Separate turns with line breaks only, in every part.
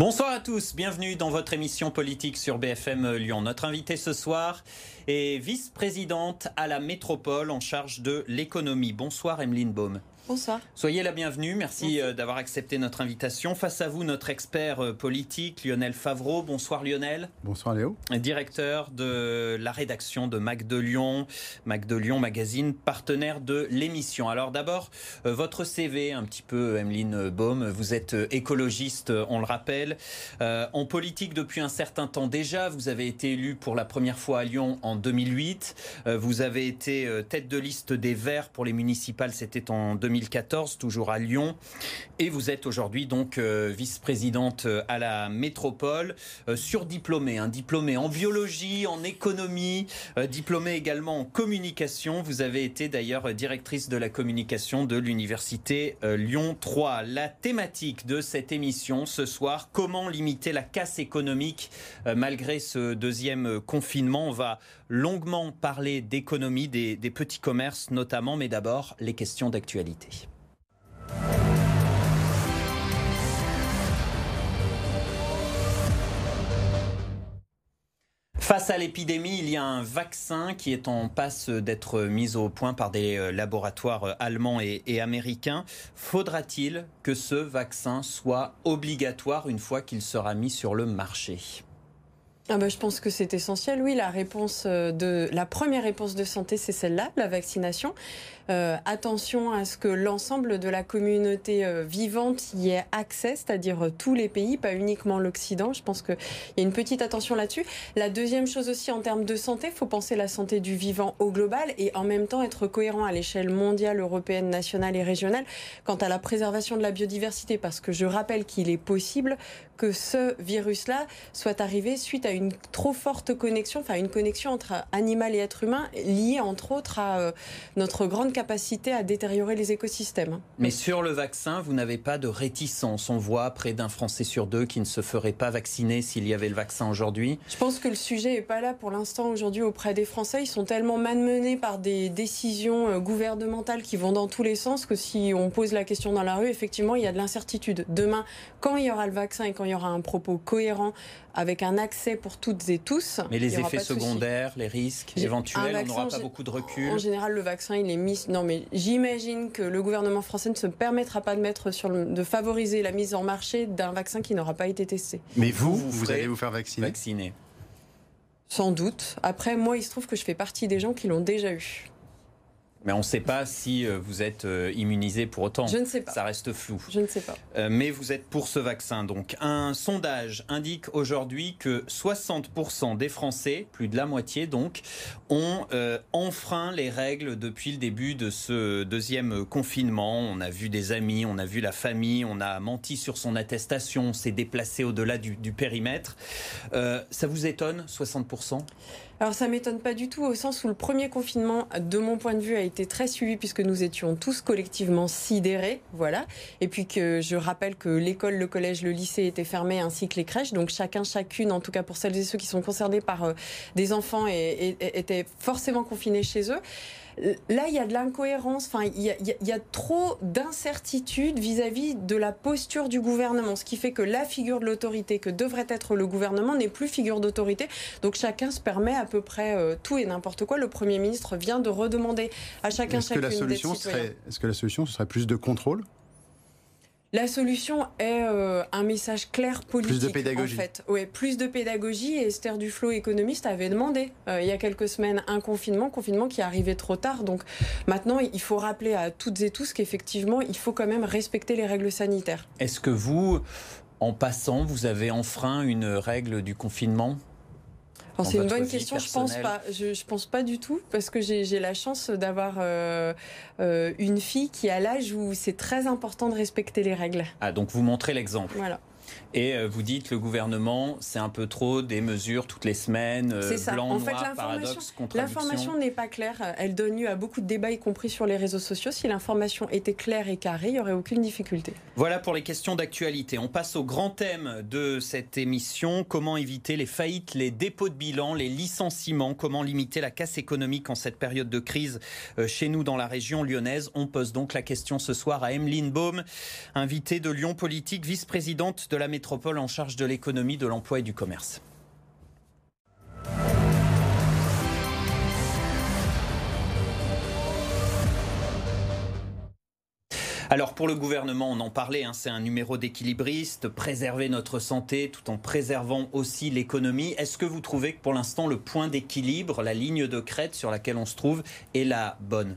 Bonsoir à tous, bienvenue dans votre émission politique sur BFM Lyon. Notre invitée ce soir est vice-présidente à la métropole en charge de l'économie. Bonsoir Emeline Baum.
Bonsoir.
Soyez la bienvenue. Merci, euh, d'avoir accepté notre invitation. Face à vous, notre expert euh, politique, Lionel Favreau. Bonsoir Lionel.
Bonsoir Léo.
Directeur de la rédaction de Mac de Lyon, Mac de Lyon Magazine, partenaire de l'émission. Alors d'abord, euh, votre CV, un petit peu, Emeline Baum. Vous êtes écologiste, on le rappelle. en politique depuis un certain temps déjà. Vous avez été élu pour la première fois à Lyon en 2008. vous avez été tête de liste des Verts pour les municipales, c'était en 2008. 2014, toujours à Lyon. Et vous êtes aujourd'hui donc euh, vice-présidente euh, à la métropole, euh, surdiplômée, un diplômé en biologie, en économie, diplômée également en communication. Vous avez été d'ailleurs directrice de la communication de l'université Lyon 3. La thématique de cette émission ce soir, comment limiter la casse économique malgré ce deuxième confinement. On va longuement parler d'économie, des petits commerces notamment, mais d'abord les questions d'actualité. Face à l'épidémie, il y a un vaccin qui est en passe d'être mis au point par des euh, laboratoires euh, allemands et, américains. Faudra-t-il que ce vaccin soit obligatoire une fois qu'il sera mis sur le marché?
Ah bah, je pense que c'est essentiel. Oui, la réponse euh, de la première réponse de santé, c'est celle-là, la vaccination. Euh, attention à ce que l'ensemble de la communauté euh, vivante y ait accès, c'est-à-dire tous les pays, pas uniquement l'Occident. Je pense qu'il y a une petite attention là-dessus. La deuxième chose aussi en termes de santé, il faut penser la santé du vivant au global et en même temps être cohérent à l'échelle mondiale, européenne, nationale et régionale quant à la préservation de la biodiversité. Parce que je rappelle qu'il est possible que ce virus-là soit arrivé suite à une trop forte connexion, enfin une connexion entre animal et être humain, liée entre autres à euh, notre grande capacité à détériorer les écosystèmes.
Mais sur le vaccin, vous n'avez pas de réticence. On voit près d'un Français sur deux qui ne se ferait pas vacciner s'il y avait le vaccin aujourd'hui.
Je pense que le sujet n'est pas là pour l'instant aujourd'hui auprès des Français. Ils sont tellement malmenés par des décisions euh, gouvernementales qui vont dans tous les sens que si on pose la question dans la rue, effectivement, il y a de l'incertitude. Demain, quand il y aura le vaccin et quand il y aura un propos cohérent avec un accès pour toutes et tous.
Mais les effets secondaires, les risques éventuels, on n'aura pas beaucoup de recul.
En général, le vaccin, il est mis. Non, mais j'imagine que le gouvernement français ne se permettra pas de mettre sur de favoriser la mise en marché d'un vaccin qui n'aura pas été testé.
Mais vous, vous, allez vous faire vacciner?
Vacciner.
Sans doute. Après, moi, il se trouve que je fais partie des gens qui l'ont déjà eu.
Mais on ne sait pas si euh, vous êtes euh, immunisé pour autant.
Je ne sais pas.
Ça reste flou.
Je ne sais pas.
Euh, mais vous êtes pour ce vaccin. Donc, un sondage indique aujourd'hui que 60% des Français, plus de la moitié donc, ont enfreint les règles depuis le début de ce deuxième confinement. On a vu des amis, on a vu la famille, on a menti sur son attestation, on s'est déplacé au-delà du, du, périmètre. ça vous étonne, 60%
alors ça m'étonne pas du tout au sens où le premier confinement, de mon point de vue, a été très suivi puisque nous étions tous collectivement sidérés, voilà. Et puis que je rappelle que l'école, le collège, le lycée étaient fermés ainsi que les crèches, donc chacun, chacune, en tout cas pour celles et ceux qui sont concernés par euh, des enfants, étaient forcément confinés chez eux là, il y a de l'incohérence, enfin, il y, a, trop d'incertitudes vis-à-vis de la posture du gouvernement, ce qui fait que la figure de l'autorité que devrait être le gouvernement n'est plus figure d'autorité. Donc chacun se permet à peu près euh, tout et n'importe quoi. Le Premier ministre vient de redemander à chacun, chacune
la solution Est-ce que la solution, ce serait plus de contrôle?
La solution est euh, un message clair politique.
Plus de pédagogie.
En fait. Ouais, plus de pédagogie. Et Esther Duflo, économiste, avait demandé euh, il y a quelques semaines un confinement, confinement qui arrivait trop tard. Donc maintenant, il faut rappeler à toutes et tous qu'effectivement, il faut quand même respecter les règles sanitaires.
Est-ce que vous, en passant, vous avez enfreint une règle du confinement?
C'est une bonne question. Je pense pas. Je, pense pas du tout parce que j'ai la chance d'avoir euh, euh, une fille qui a l'âge où c'est très important de respecter les règles.
Ah donc vous montrez l'exemple.
Voilà.
Et euh, vous dites le gouvernement, c'est un peu trop des mesures toutes les semaines,
euh, ça.
blanc,
en
noir,
fait,
paradoxe,
L'information n'est pas claire. Elle donne lieu à beaucoup de débats, y compris sur les réseaux sociaux. Si l'information était claire et carrée, il n'y aurait aucune difficulté.
Voilà pour les questions d'actualité. On passe au grand thème de cette émission. Comment éviter les faillites, les dépôts de bilan, les licenciements? Comment limiter la casse économique en cette période de crise euh, chez nous dans la région lyonnaise? On pose donc la question ce soir à Emeline Baum, invitée de Lyon Politique, vice-présidente de la métropole en charge de l'économie, de l'emploi et du commerce. Alors pour le gouvernement, on en parlait, hein, c'est un numéro d'équilibriste, préserver notre santé tout en préservant aussi l'économie. Est-ce que vous trouvez que pour l'instant le point d'équilibre, la ligne de crête sur laquelle on se trouve, est la bonne?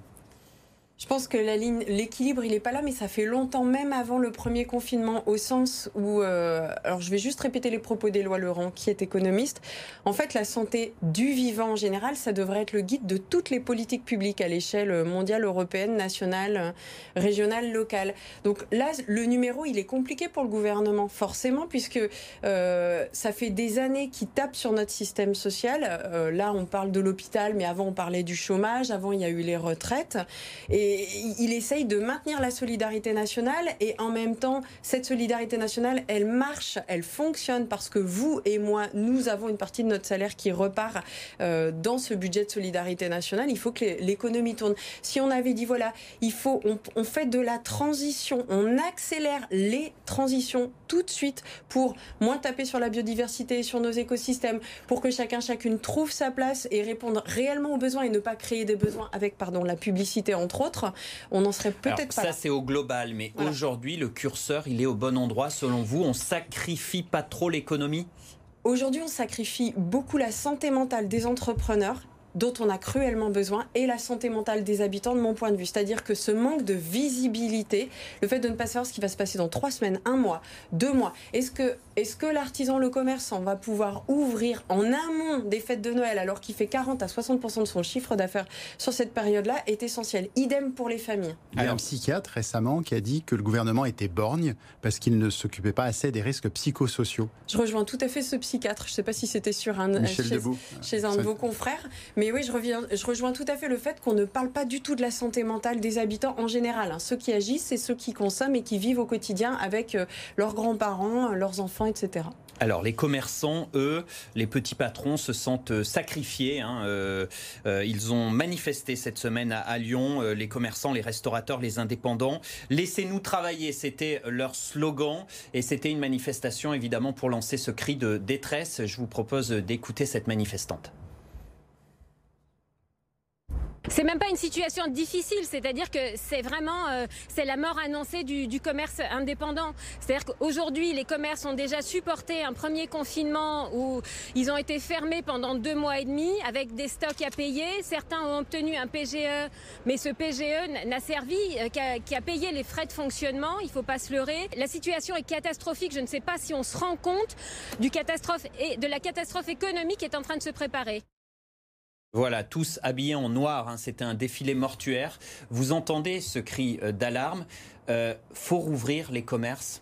Je pense que la ligne, l'équilibre, il n'est pas là, mais ça fait longtemps, même avant le premier confinement, au sens où, euh, alors je vais juste répéter les propos d'Éloi Laurent, qui est économiste. En fait, la santé du vivant en général, ça devrait être le guide de toutes les politiques publiques à l'échelle mondiale, européenne, nationale, régionale, locale. Donc là, le numéro, il est compliqué pour le gouvernement, forcément, puisque euh, ça fait des années qu'il tape sur notre système social. Euh, là, on parle de l'hôpital, mais avant, on parlait du chômage. Avant, il y a eu les retraites. Et il essaye de maintenir la solidarité nationale et en même temps, cette solidarité nationale, elle marche, elle fonctionne parce que vous et moi, nous avons une partie de notre salaire qui repart euh, dans ce budget de solidarité nationale. Il faut que l'économie tourne. Si on avait dit voilà, il faut, on, fait de la transition, on accélère les transitions tout de suite pour moins taper sur la biodiversité et sur nos écosystèmes, pour que chacun chacune trouve sa place et répondre réellement aux besoins et ne pas créer des besoins avec pardon la publicité entre autres on n'en serait peut-être
pas. Ça, c'est au global, mais aujourd'hui, le curseur, il est au bon endroit selon vous. On sacrifie pas trop l'économie?
Aujourd'hui, on sacrifie beaucoup la santé mentale des entrepreneurs dont on a cruellement besoin et la santé mentale des habitants de mon point de vue. C'est-à-dire que ce manque de visibilité, le fait de ne pas savoir ce qui va se passer dans trois semaines, un mois, deux mois, est-ce que, est que l'artisan, le commerçant va pouvoir ouvrir en amont des fêtes de Noël alors qu'il fait 40 à 60% de son chiffre d'affaires sur cette période-là est essentiel. Idem pour les familles.
Il y a un psychiatre récemment qui a dit que le gouvernement était borgne parce qu'il ne s'occupait pas assez des risques psychosociaux.
Je rejoins tout à fait ce psychiatre. Je ne sais pas si c'était sur un, chez, chez, un de vos confrères, mais oui, je, reviens, je rejoins tout à fait le fait qu'on ne parle pas du tout de la santé mentale des habitants en général. Hein. Ceux qui agissent, c'est ceux qui consomment et qui vivent au quotidien avec euh, leurs grands-parents, euh, leurs enfants, etc.
Alors les commerçants, eux, les petits patrons se sentent euh, sacrifiés. Hein, ils ont manifesté cette semaine à, Lyon, les commerçants, les restaurateurs, les indépendants. Laissez-nous travailler, c'était leur slogan et c'était une manifestation évidemment pour lancer ce cri de détresse. Je vous propose d'écouter cette manifestante.
C'est même pas une situation difficile, c'est-à-dire que c'est vraiment euh, c'est la mort annoncée du, du commerce indépendant. C'est-à-dire qu'aujourd'hui, les commerces ont déjà supporté un premier confinement où ils ont été fermés pendant deux mois et demi avec des stocks à payer. Certains ont obtenu un PGE, mais ce PGE n'a servi euh, qu'à payer les frais de fonctionnement. Il faut pas se leurrer. La situation est catastrophique. Je ne sais pas si on se rend compte du catastrophe et de la catastrophe économique qui est en train de se préparer.
Voilà, tous habillés en noir, hein, c'était un défilé mortuaire. Vous entendez ce cri euh, d'alarme. Euh, faut rouvrir les commerces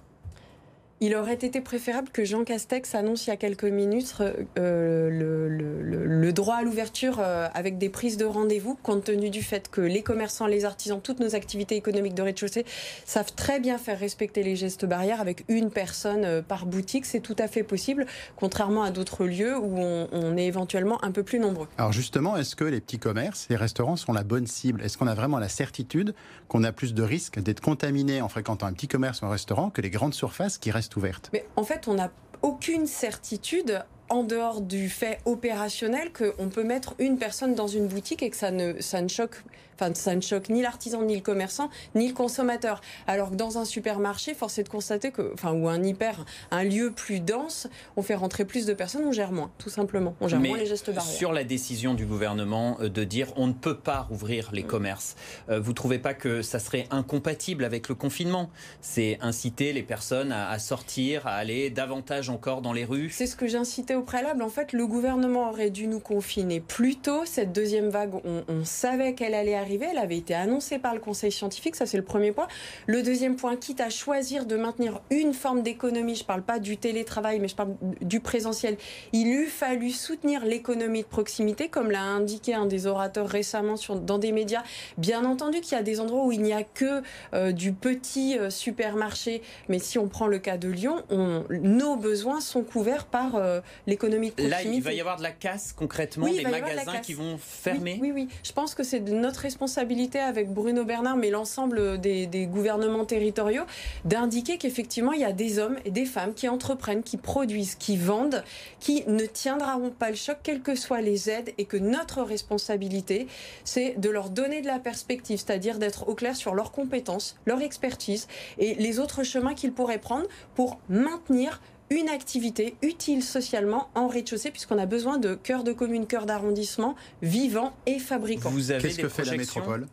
il aurait été préférable que Jean Castex annonce il y a quelques minutes euh, le, droit à l'ouverture euh, avec des prises de rendez-vous, compte tenu du fait que les commerçants, les artisans, toutes nos activités économiques de rez-de-chaussée savent très bien faire respecter les gestes barrières avec une personne euh, par boutique. C'est tout à fait possible, contrairement à d'autres lieux où on, on, est éventuellement un peu plus nombreux.
Alors justement, est-ce que les petits commerces, les restaurants sont la bonne cible? Est-ce qu'on a vraiment la certitude qu'on a plus de risques d'être contaminé en fréquentant un petit commerce ou un restaurant que les grandes surfaces qui restent
Mais en fait, on n'a aucune certitude en dehors du fait opérationnel qu'on peut mettre une personne dans une boutique et que ça ne, ça ne choque Enfin, ça ne choque ni l'artisan, ni le commerçant, ni le consommateur. Alors que dans un supermarché, force est de constater que, enfin, ou un hyper, un lieu plus dense, on fait rentrer plus de personnes, on gère moins, tout simplement. On gère moins les gestes barrières.
Sur la décision du gouvernement euh, de dire on ne peut pas rouvrir les mm. commerces, euh, vous trouvez pas que ça serait incompatible avec le confinement? C'est inciter les personnes à, sortir, à aller davantage encore dans les rues?
C'est ce que j'incitais au préalable. En fait, le gouvernement aurait dû nous confiner plus tôt. Cette deuxième vague, on, savait qu'elle allait arriver elle avait été annoncée par le Conseil scientifique, ça c'est le premier point. Le deuxième point, quitte à choisir de maintenir une forme d'économie, je ne parle pas du télétravail, mais je parle du présentiel, il eût fallu soutenir l'économie de proximité, comme l'a indiqué un des orateurs récemment dans des médias. Bien entendu qu'il y a des endroits où il n'y a que euh, du petit euh, supermarché, mais si on prend le cas de Lyon, nos besoins sont couverts par euh, l'économie de
Là, il va y avoir de la casse concrètement,
Oui,
des magasins qui vont fermer.
Oui, oui, oui. Je pense que c'est de notre responsabilité avec Bruno Bernard, mais l'ensemble des, des gouvernements territoriaux, d'indiquer qu'effectivement, il y a des hommes et des femmes qui entreprennent, qui produisent, qui vendent, qui ne tiendront pas le choc, quelles que soient les aides, et que notre responsabilité, c'est de leur donner de la perspective, c'est-à-dire d'être au clair sur leurs compétences, leur expertise et les autres chemins qu'ils pourraient prendre pour maintenir une activité utile socialement en rez-de-chaussée, puisqu'on a besoin de cœurs de commune, cœurs d'arrondissement vivants et fabricants.
Vous avez
Qu'est-ce
des
que fait la métropole?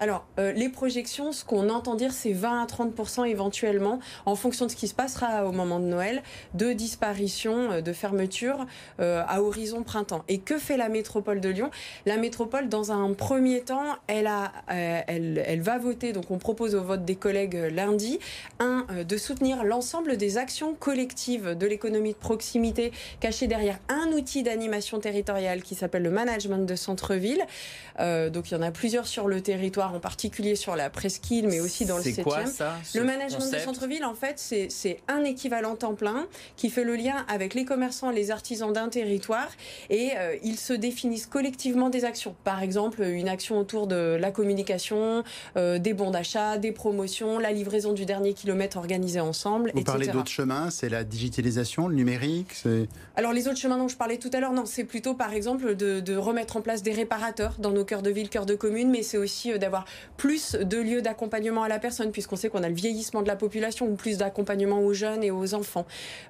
Alors, euh, les projections, ce qu'on entend dire, c'est 20 à 30% éventuellement, en fonction de ce qui se passera au moment de Noël, de disparition, euh, de fermeture euh, à horizon printemps. Et que fait la métropole de Lyon? La métropole, dans un premier temps, elle, a, elle, elle va voter, donc on propose au vote des collègues lundi, un, de soutenir l'ensemble des actions collectives de l'économie de proximité cachées derrière un outil d'animation territoriale qui s'appelle le management de centre-ville. Donc il y en a plusieurs sur le territoire, en particulier sur la presqu'île, mais aussi dans le 7e.
C'est quoi ça ce
Le management
concept
de centre-ville, en fait, c'est- un équivalent temps plein qui fait le lien avec les commerçants et les artisans d'un territoire et euh, ils se définissent collectivement des actions. Par exemple, une action autour de la communication, euh, des bons d'achat, des promotions, la livraison du dernier kilomètre organisée ensemble,
Vous
etc.
parlez d'autres chemins, c'est la digitalisation, le numérique c'est-
Alors les autres chemins dont je parlais tout à l'heure, non, c'est plutôt par exemple de, de remettre en place des réparateurs dans nos cœurs de ville, cœurs de commune, mais c'est aussi euh, plus de lieux d'accompagnement à la personne, puisqu'on sait qu'on a le vieillissement de la population, ou plus d'accompagnement aux jeunes et aux enfants.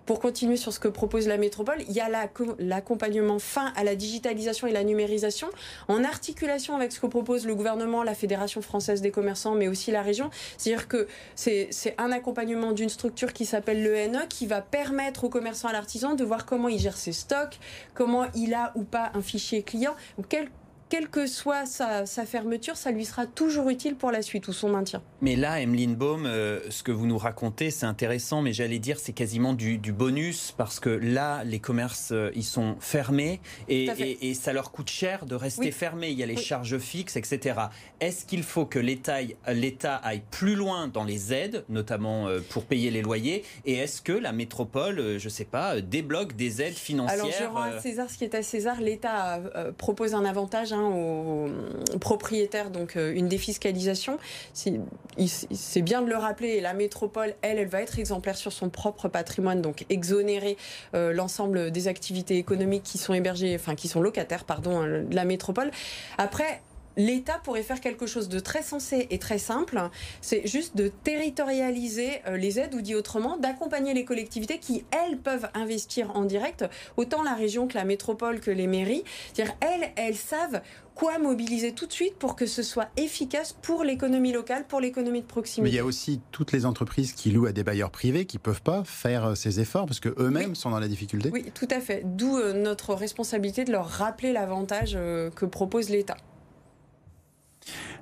Pour continuer sur ce que propose la métropole, il y a la- l'accompagnement fin à la digitalisation et la numérisation, en articulation avec ce que propose le gouvernement, la Fédération française des commerçants, mais aussi la région. C'est-à-dire que c'est un accompagnement d'une structure qui s'appelle l'ENE qui va permettre aux commerçants et à l'artisan de voir comment il gère ses stocks, comment il a ou pas un fichier client, ou quel quelle que soit sa, sa fermeture, ça lui sera toujours utile pour la suite ou son maintien.
Mais là, Emeline Baum, euh, ce que vous nous racontez, c'est intéressant, mais j'allais dire, c'est quasiment du, du bonus, parce que là, les commerces, euh, ils sont fermés, et, ça leur coûte cher de rester
Oui.
fermés. Il y a les
Oui.
charges fixes, etc. Est-ce qu'il faut que l'État aille- plus loin dans les aides, notamment euh, pour payer les loyers, et est-ce que la métropole, je sais pas, débloque des aides financières
Alors, je rends à César ce qui est à César. L'État propose un avantage hein, aux aux propriétaires, donc euh, une défiscalisation. C'est bien de le rappeler. Et la métropole, elle, elle va être exemplaire sur son propre patrimoine, donc exonérer euh, l'ensemble des activités économiques qui sont hébergées, enfin qui sont locataires, pardon, hein, de la métropole. Après. L'État pourrait faire quelque chose de très sensé et très simple, c'est juste de territorialiser euh, les aides, ou dit autrement, d'accompagner les collectivités qui, elles, peuvent investir en direct, autant la région que la métropole que les mairies. C'est-à-dire, elles, elles savent quoi mobiliser tout de suite pour que ce soit efficace pour l'économie locale, pour l'économie de
Mais il
proximité.
y a aussi toutes les entreprises qui louent à des bailleurs privés qui peuvent pas faire euh, ces efforts parce que eux-mêmes
Oui.
sont dans la difficulté.
Oui, tout à fait. D'où euh, notre responsabilité de leur rappeler l'avantage que propose l'État.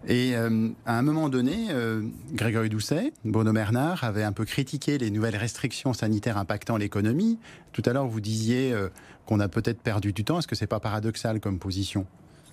Et euh, à un moment donné, euh, Grégory Doucet, Bruno Bernard avait un peu critiqué les nouvelles restrictions sanitaires impactant l'économie. Tout à l'heure, vous disiez euh, qu'on a peut-être perdu du temps. Est-ce que c'est pas paradoxal comme position?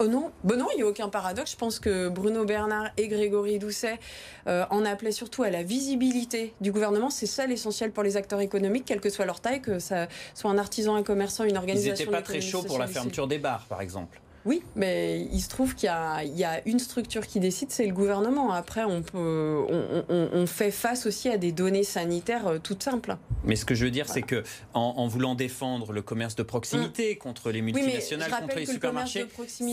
Oh non, bon non, il n'y a aucun paradoxe. Je pense que Bruno Bernard et Grégory Doucet euh, en appelaient surtout à la visibilité du gouvernement. C'est ça l'essentiel pour les acteurs économiques, quelle que soit leur taille, que ça soit un artisan, un commerçant, une
Ils
organisation.
n'étaient pas très chauds pour la fermeture des bars, par exemple.
Oui, mais il se trouve qu'il y a, il y a une structure qui décide, c'est le gouvernement. Après, on, peut, on, on- on fait face aussi à des données sanitaires euh, toutes simples.
Mais ce que je veux dire, c'est que en, en voulant défendre le commerce de proximité contre les
Mm. Oui, mais
multinationales, contre les
le
supermarchés,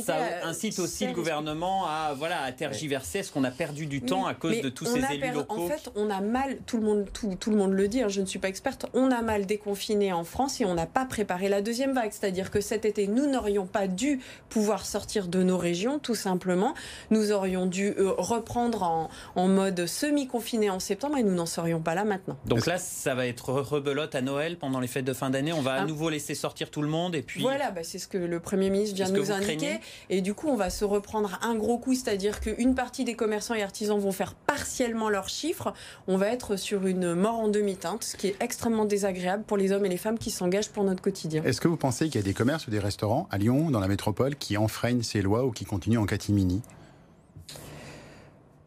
ça
euh,
incite aussi le gouvernement à voilà à tergiverser. Est-ce qu'on a perdu du temps
Oui,
à cause de tous ces élus locaux
En fait, on a mal, tout le monde, tout, tout le monde le dit, hein, je ne suis pas experte, on a mal déconfiné en France et on n'a pas préparé la deuxième vague. C'est-à-dire que cet été, nous n'aurions pas dû pouvoir sortir de nos régions, tout simplement. Nous aurions dû euh, reprendre en, en mode semi-confiné en septembre et nous n'en serions pas là maintenant.
Donc là, ça va être rebelote à Noël pendant les fêtes de fin d'année. On va à
Ah.
nouveau laisser sortir tout le monde et puis
Voilà, bah, c'est ce que le Premier ministre vient de nous indiquer. Et du coup, on va se reprendre un gros coup, c'est-à-dire qu'une partie des commerçants et artisans vont faire partiellement leurs chiffres. On va être sur une mort en demi-teinte, ce qui est extrêmement désagréable pour les hommes et les femmes qui s'engagent pour notre quotidien.
Est-ce que vous pensez qu'il y a des commerces ou des restaurants à Lyon, dans la métropole, qui enfreignent ces lois ou qui continuent en catimini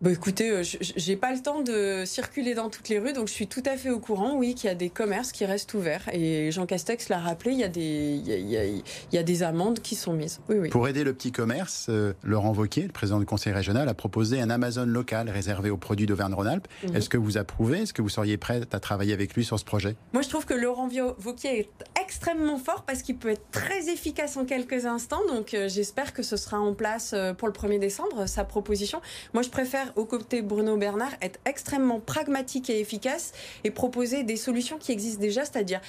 Bah écoutez, euh, j'ai pas le temps de circuler dans toutes les rues, donc je suis tout à fait au courant, oui, qu'il y a des commerces qui restent ouverts. Et Jean Castex l'a rappelé, il y, a des, il, y a, des amendes qui sont mises. Oui, oui.
Pour aider le petit commerce, euh, Laurent Wauquiez, le président du conseil régional, a proposé un Amazon local réservé aux produits d'Auvergne-Rhône-Alpes. Mhm. Est-ce que vous approuvez? Est-ce que vous seriez prêt à travailler avec lui sur ce projet?
Moi, je trouve que Laurent Wauquiez est extrêmement fort parce qu'il peut être très efficace en quelques instants. Donc, euh, j'espère que ce sera en place pour le 1er décembre, sa proposition. Moi, je préfère au côté Bruno Bernard, être extrêmement pragmatique et efficace et proposer des solutions qui existent déjà, c'est-à-dire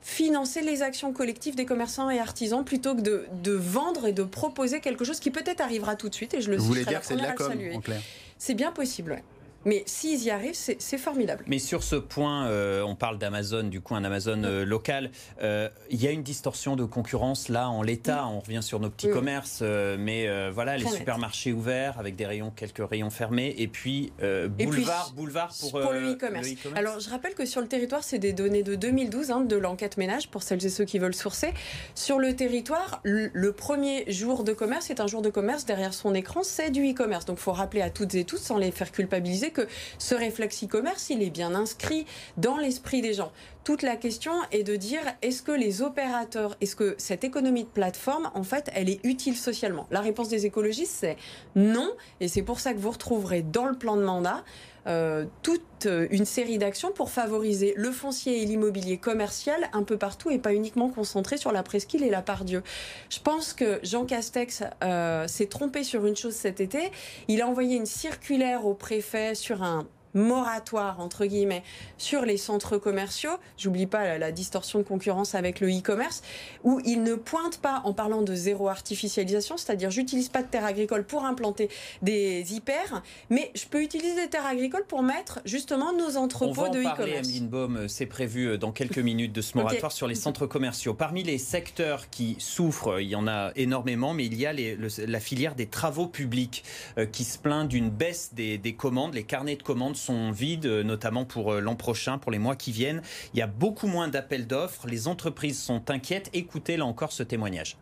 financer les actions collectives des commerçants et artisans plutôt que de, vendre et de proposer quelque chose qui peut-être arrivera tout de suite. Et je le
Vous voulez dire que c'est de la com, en clair
C'est bien possible, ouais. Mais s'ils y arrivent, c'est formidable.
Mais sur ce point, euh, on parle d'Amazon, du coup un Amazon euh, local. Euh, il y a une distorsion de concurrence là en l'état. On revient sur nos petits commerces, mais voilà, les supermarchés ouverts avec des rayons, quelques rayons fermés, et puis boulevard, boulevard pour,
pour le e-commerce. Alors je rappelle que sur le territoire, c'est des données de 2012 hein, de l'enquête ménage pour celles et ceux qui veulent sourcer. Sur le territoire, le, premier jour de commerce est un jour de commerce derrière son écran, c'est du e-commerce. Donc il faut rappeler à toutes et tous, sans les faire culpabiliser que ce réflexe e-commerce, il est bien inscrit dans l'esprit des gens. Toute la question est de dire est-ce que les opérateurs, est-ce que cette économie de plateforme, en fait, elle est utile socialement? La réponse des écologistes, c'est non. Et c'est pour ça que vous retrouverez dans le plan de mandat euh, toute une série d'actions pour favoriser le foncier et l'immobilier commercial un peu partout et pas uniquement concentré sur la presqu'île et la Pardieu. Je pense que Jean Castex euh, s'est trompé sur une chose cet été. Il a envoyé une circulaire au préfet sur un moratoire entre guillemets sur les centres commerciaux. J'oublie pas la, distorsion de concurrence avec le e-commerce où il ne pointe pas en parlant de zéro artificialisation, c'est-à-dire j'utilise pas de terre agricole pour implanter des hyper, mais je peux utiliser des terres agricoles pour mettre justement nos entrepôts de e-commerce.
Emeline c'est prévu euh, dans quelques minutes de ce moratoire sur les centres commerciaux. Parmi les secteurs qui souffrent, il y en a énormément, mais il y a la filière des travaux publics euh, qui se plaint d'une baisse des, des commandes, les carnets de commandes sont vides, euh, notamment pour euh, l'an prochain, pour les mois qui viennent. Il y a beaucoup moins d'appels d'offres. Les entreprises sont inquiètes. Écoutez là encore ce témoignage.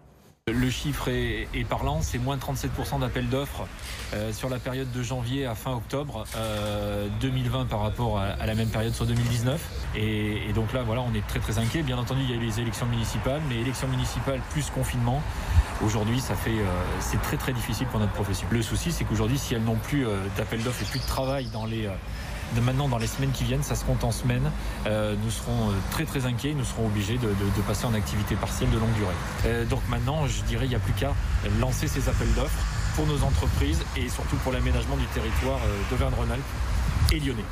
Le chiffre est, parlant, c'est moins de 37% d'appels d'offres euh, sur la période de janvier à fin octobre 2020 par rapport à, la même période sur 2019. Et, et, donc là, voilà, on est très très inquiet. Bien entendu, il y a eu les élections municipales, mais élections municipales plus confinement. Aujourd'hui, ça fait, c'est très très difficile pour notre profession. Le souci, c'est qu'aujourd'hui, si elles n'ont plus d'appels d'offres et plus de travail dans les de maintenant dans les semaines qui viennent, ça se compte en semaines, euh, nous serons euh, très très inquiets, nous serons obligés de, passer en activité partielle de longue durée. Euh, donc maintenant, je dirais, il n'y a plus qu'à lancer ces appels d'offres pour nos entreprises et surtout pour l'aménagement du territoire d'Auvergne-Rhône-Alpes et lyonnais.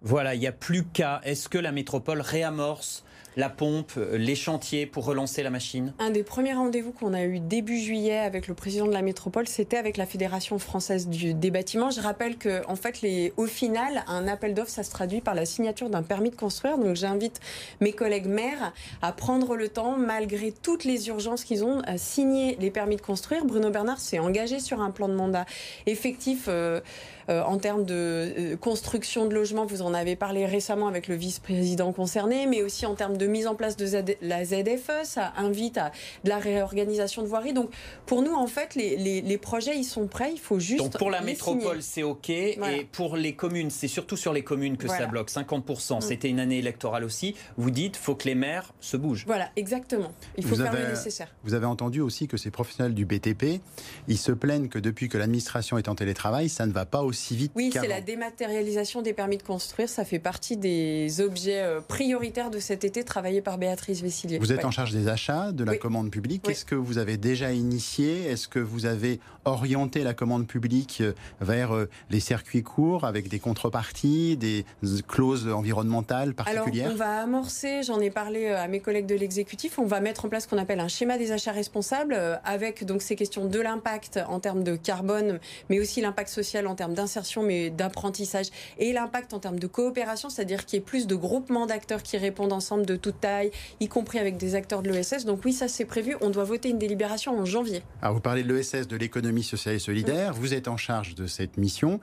Voilà, il n'y a plus qu'à. Est-ce que la métropole réamorce la pompe, les chantiers pour relancer la machine
Un des premiers rendez-vous qu'on a eu début juillet avec le président de la métropole, c'était avec la Fédération française des bâtiments. Je rappelle que, en fait, au final, un appel d'offres, ça se traduit par la signature d'un permis de construire. Donc, j'invite mes collègues maires à prendre le temps, malgré toutes les urgences qu'ils ont, à signer les permis de construire. Bruno Bernard s'est engagé sur un plan de mandat effectif. Euh, euh, en termes de euh, construction de logements, vous en avez parlé récemment avec le vice-président concerné, mais aussi en termes de mise en place de la ZFE, ça invite à de la réorganisation de voirie. Donc pour nous, en fait, les, projets, ils sont prêts, il faut juste...
Donc pour la métropole, c'est OK, et pour les communes, c'est surtout sur les communes que ça bloque, 50%. Mm. C'était une année électorale aussi. Vous dites, faut que les maires se bougent.
Voilà, exactement. Il faut faire le nécessaire.
Vous avez entendu aussi que ces professionnels du BTP, ils se plaignent que depuis que l'administration est en télétravail, ça ne va pas aussi
oui, c'est la dématérialisation des permis de construire. Ça fait partie des objets euh, prioritaires de cet été travaillé par Béatrice Vessillier.
Vous êtes en charge des achats, de la commande publique. Est-ce que vous avez déjà initié Est-ce que vous avez orienté la commande publique euh, vers euh, les circuits courts avec des contreparties, des clauses environnementales particulières?
Alors, on va amorcer, j'en ai parlé à mes collègues de l'exécutif, on va mettre en place ce qu'on appelle un schéma des achats responsables avec donc ces questions de l'impact en termes de carbone, mais aussi l'impact social en termes d'insertion, mais d'apprentissage, et l'impact en termes de coopération, c'est-à-dire qu'il y ait plus de groupements d'acteurs qui répondent ensemble de toute taille, y compris avec des acteurs de l'ESS. Donc oui, ça c'est prévu. On doit voter une délibération en janvier.
Alors vous parlez de l'ESS, de l'économie sociale et solidaire. Vous êtes en charge de cette mission.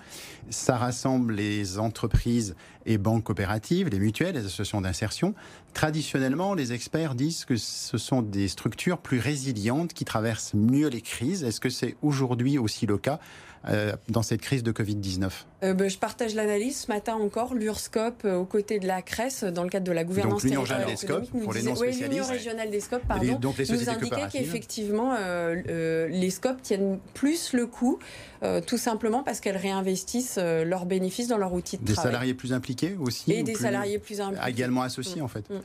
Ça rassemble les entreprises et banques coopératives, les mutuelles, les associations d'insertion. Traditionnellement, les experts disent que ce sont des structures plus résilientes qui traversent mieux les crises. Est-ce que c'est aujourd'hui aussi le cas euh, dans cette crise de Covid-19
euh, ben, Je partage l'analyse. Ce matin encore, l'URSCOP, euh, aux côtés de la CRES, dans le cadre de la gouvernance
donc, territoriale des scopes, pour les non spécialistes.
Oui, l'Union régionale des scopes, pardon, donc les nous indiquait qu'effectivement, les scopes tiennent plus le coup, tout simplement parce qu'elles réinvestissent leurs bénéfices dans leur outil de
des
travail.
Des salariés plus impliqués aussi
Et des salariés plus impliqués.
Également associés,
mm.
en fait. Mm.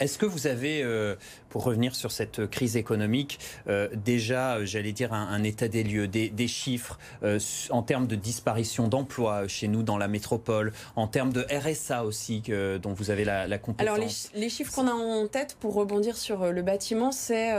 Est-ce que vous avez, euh, pour revenir sur cette crise économique, euh, déjà, euh, j'allais dire, un, état des lieux, des, chiffres en termes de disparition d'emplois chez nous dans la métropole, en termes de RSA aussi, dont vous avez la, compétence?
Alors, les, chiffres qu'on a en tête, pour rebondir sur le bâtiment, c'est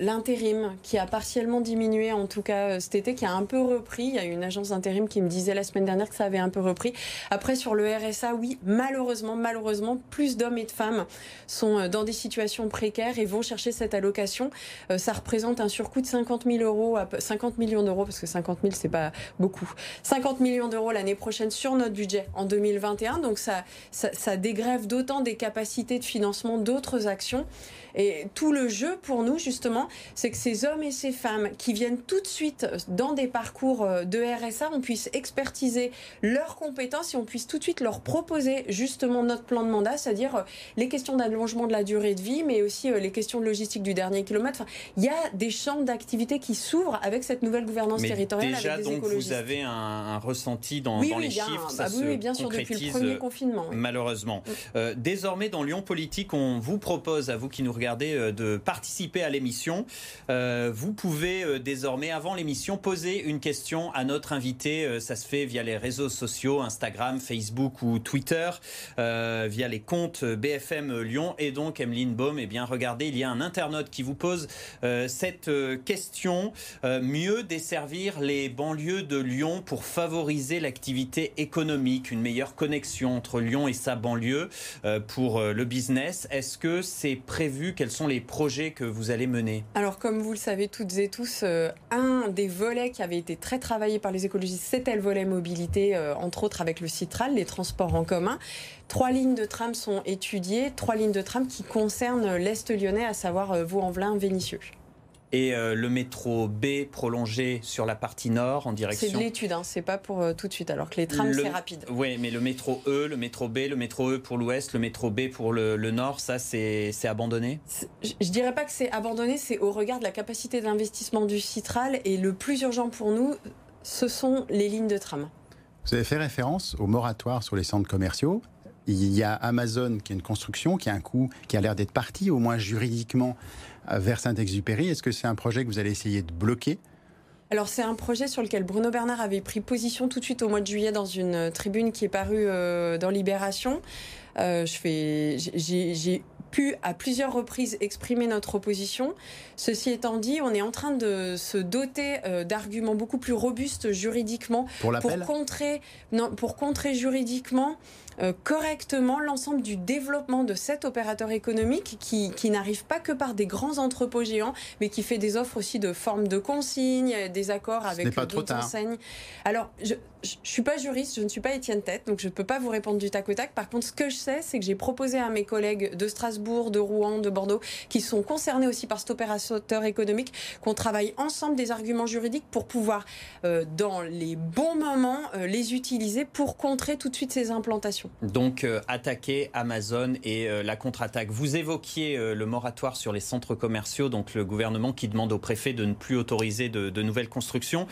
l'intérim qui a partiellement diminué, en tout cas cet été, qui a un peu repris. Il y a une agence d'intérim qui me disait la semaine dernière que ça avait un peu repris. Après, sur le RSA, oui, malheureusement, malheureusement, plus d'hommes et de femmes sont dans des situations précaires et vont chercher cette allocation. Euh, ça représente un surcoût de 50 000 euros, 50 millions d'euros, parce que 50 000 c'est pas beaucoup. 50 millions d'euros l'année prochaine sur notre budget en 2021. Donc ça, ça dégrève d'autant des capacités de financement d'autres actions. Et tout le jeu pour nous, justement, c'est que ces hommes et ces femmes qui viennent tout de suite dans des parcours euh, de RSA, on puisse expertiser leurs compétences et on puisse tout de suite leur proposer justement notre plan de mandat, c'est-à-dire euh, les questions d'allongement de la durée de vie, mais aussi euh, les questions de logistique du dernier kilomètre. Enfin, il y a des champs d'activité qui s'ouvrent avec cette nouvelle gouvernance territoriale.
Déjà,
avec des
donc, vous avez un, ressenti dans, dans les chiffres.
ça ah oui, bien sûr, depuis le premier confinement.
Malheureusement. Mm. désormais, dans Lyon Politique, on vous propose, à vous qui nous regardez, euh, de participer à l'émission. Euh, vous pouvez euh, désormais, avant l'émission, poser une question à notre invité. ça se fait via les réseaux sociaux, Instagram, Facebook ou Twitter, via les comptes BFM Lyon. Et donc, Emeline Baum, eh bien, regardez, il y a un internaute qui vous pose cette question. mieux desservir les banlieues de Lyon pour favoriser l'activité économique, une meilleure connexion entre Lyon et sa banlieue pour le business. Est-ce que c'est prévu quels sont les projets que vous allez mener
Alors, comme vous le savez toutes et tous, euh, un des volets qui avait été très travaillé par les écologistes, c'était le volet mobilité, euh, entre autres avec le Citral, les transports en commun. Trois lignes de tram sont étudiées, trois lignes de tram qui concernent l'Est lyonnais, à savoir euh, Vaux-en-Velin, Vénissieux
et euh, le métro B prolongé sur la partie nord en direction.
C'est de l'étude, hein, c'est pas pour euh, tout de suite, alors que les trams c'est rapide.
Oui, mais le métro E, le métro B, le métro E pour l'ouest, le métro B pour le, nord, ça c'est abandonné?
Je, je dirais pas que c'est abandonné, c'est au regard de la capacité d'investissement du Citral et le plus urgent pour nous, ce sont les lignes de tram.
Vous avez fait référence au moratoire sur les centres commerciaux. Il y a Amazon qui est une construction qui a un coût qui a l'air d'être parti, au moins juridiquement, vers Saint-Exupéry. Est-ce que c'est un projet que vous allez essayer de bloquer?
Alors c'est un projet sur lequel Bruno Bernard avait pris position tout de suite au mois de juillet dans une tribune qui est parue euh, dans Libération. Euh, j'ai pu à plusieurs reprises exprimer notre opposition. Ceci étant dit, on est en train de se doter euh, d'arguments beaucoup plus robustes juridiquement
pour,
pour contrer, non, pour contrer juridiquement euh, correctement l'ensemble du développement de cet opérateur économique qui, qui n'arrive pas que par des grands entrepôts géants, mais qui fait des offres aussi de forme de consignes, des accords avec d'autres enseignes. Alors, je ne suis pas juriste, je ne suis pas Étienne Tête, donc je ne peux pas vous répondre du tac au tac. Par contre, ce que je sais, c'est que j'ai proposé à mes collègues de Strasbourg, de Rouen, de Bordeaux, qui sont concernés aussi par cet opérateur économique, qu'on travaille ensemble des arguments juridiques pour pouvoir, euh, dans les bons moments, euh, les utiliser pour contrer tout de suite ces implantations.
Donc euh, attaquer Amazon et euh, la contre-attaque. Vous évoquiez euh, le moratoire sur les centres commerciaux, donc le gouvernement qui demande au préfet de ne plus autoriser de, nouvelles constructions.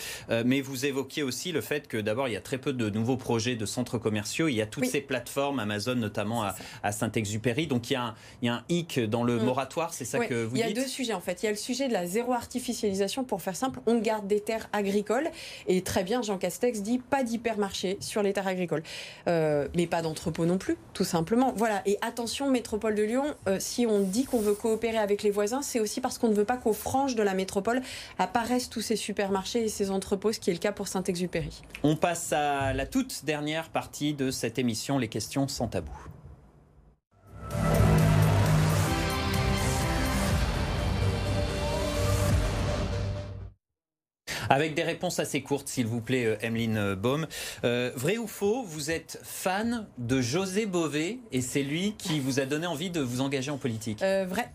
mais vous évoquiez aussi le fait que d'abord il y a très peu de nouveaux projets de centres commerciaux. Il y a toutes ces plateformes, Amazon notamment à, Saint-Exupéry. Donc il y, a un, il y, a un, hic dans le mm. moratoire, c'est ça que vous
dites
Il
y a deux sujets en fait. Il y a le sujet de la zéro artificialisation. Pour faire simple, on garde des terres agricoles. Et très bien, Jean Castex dit pas d'hypermarché sur les terres agricoles. mais pas d'entrepôt non plus, tout simplement. Voilà. Et attention, métropole de Lyon, euh, si on dit qu'on veut coopérer avec les voisins, c'est aussi parce qu'on ne veut pas qu'aux franges de la métropole apparaissent tous ces supermarchés et ces entrepôts, ce qui est le cas pour Saint-Exupéry.
On passe à la toute dernière partie de cette émission, les questions sans tabou. Avec des réponses assez courtes, s'il vous plaît, Emeline Baum. vrai ou faux, vous êtes fan de José Bové et c'est lui qui vous a donné envie de vous engager en politique?
Vrai.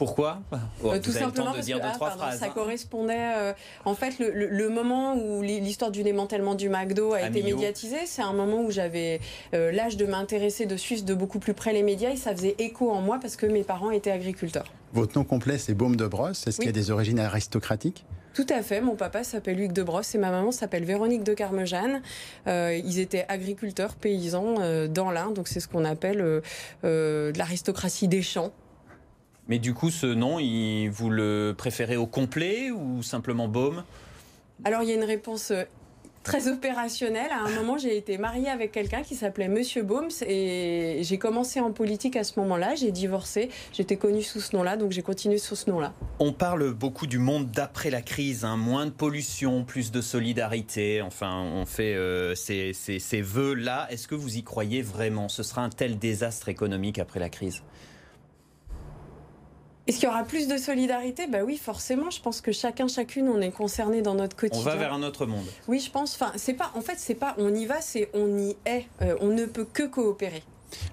Pourquoi?
Oh, Tout simplement parce que ah, ça hein. correspondait. en fait, le, moment où l'histoire du démantèlement du McDo a été médiatisée, c'est un moment où j'avais l'âge de m'intéresser, de suivre de beaucoup plus près les médias et ça faisait écho en moi parce que mes parents étaient agriculteurs.
Votre nom complet, c'est Baume de Brosse. Est-ce qu'il y a des origines aristocratiques?
Tout à fait. Mon papa s'appelle Luc de Brosse et ma maman s'appelle Véronique de Carmejane. Euh, ils étaient agriculteurs, paysans euh, dans l'Ain, donc c'est ce qu'on appelle euh, de l'aristocratie des champs.
Mais du coup, ce nom, vous le préférez au complet ou simplement Baume?
Alors il y a une réponse très opérationnel. À un moment, j'ai été mariée avec quelqu'un qui s'appelait Monsieur Baumes et j'ai commencé en politique à ce moment-là. J'ai divorcé. J'étais connue sous ce nom-là, donc j'ai continué sous ce nom-là.
On parle beaucoup du monde d'après la crise, hein. moins de pollution, plus de solidarité. Enfin, on fait euh, ces, ces vœux-là. Est-ce que vous y croyez vraiment? Ce sera un tel désastre économique après la crise?
Est-ce qu'il y aura plus de solidarité? Bah oui, forcément. Je pense que chacun, chacune, on est concerné dans notre quotidien.
On va vers un autre monde.
Oui, je pense. Enfin, c'est pas. En fait, c'est pas. On y va, c'est on y est. Euh, on ne peut que coopérer.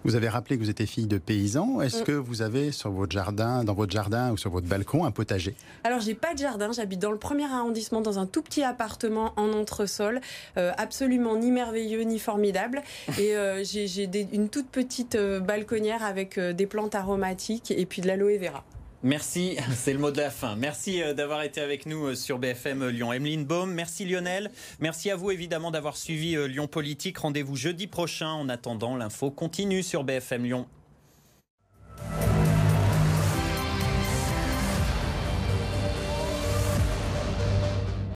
Vous avez rappelé que vous étiez fille de paysan. Est-ce mm. que vous avez sur votre jardin, dans votre jardin ou sur votre balcon, un potager?
Alors, j'ai pas de jardin. J'habite dans le premier arrondissement, dans un tout petit appartement en entresol, euh, absolument ni merveilleux ni formidable. Et euh, j'ai une toute petite balconnière avec des plantes aromatiques et puis de l'aloe vera.
Merci, c'est le mot de la fin. Merci euh, d'avoir été avec nous euh, sur BFM euh, Lyon. Emeline Baum, merci Lionel. Merci à vous évidemment d'avoir suivi Lyon Politique. Rendez-vous jeudi prochain. En attendant, l'info continue sur BFM Lyon.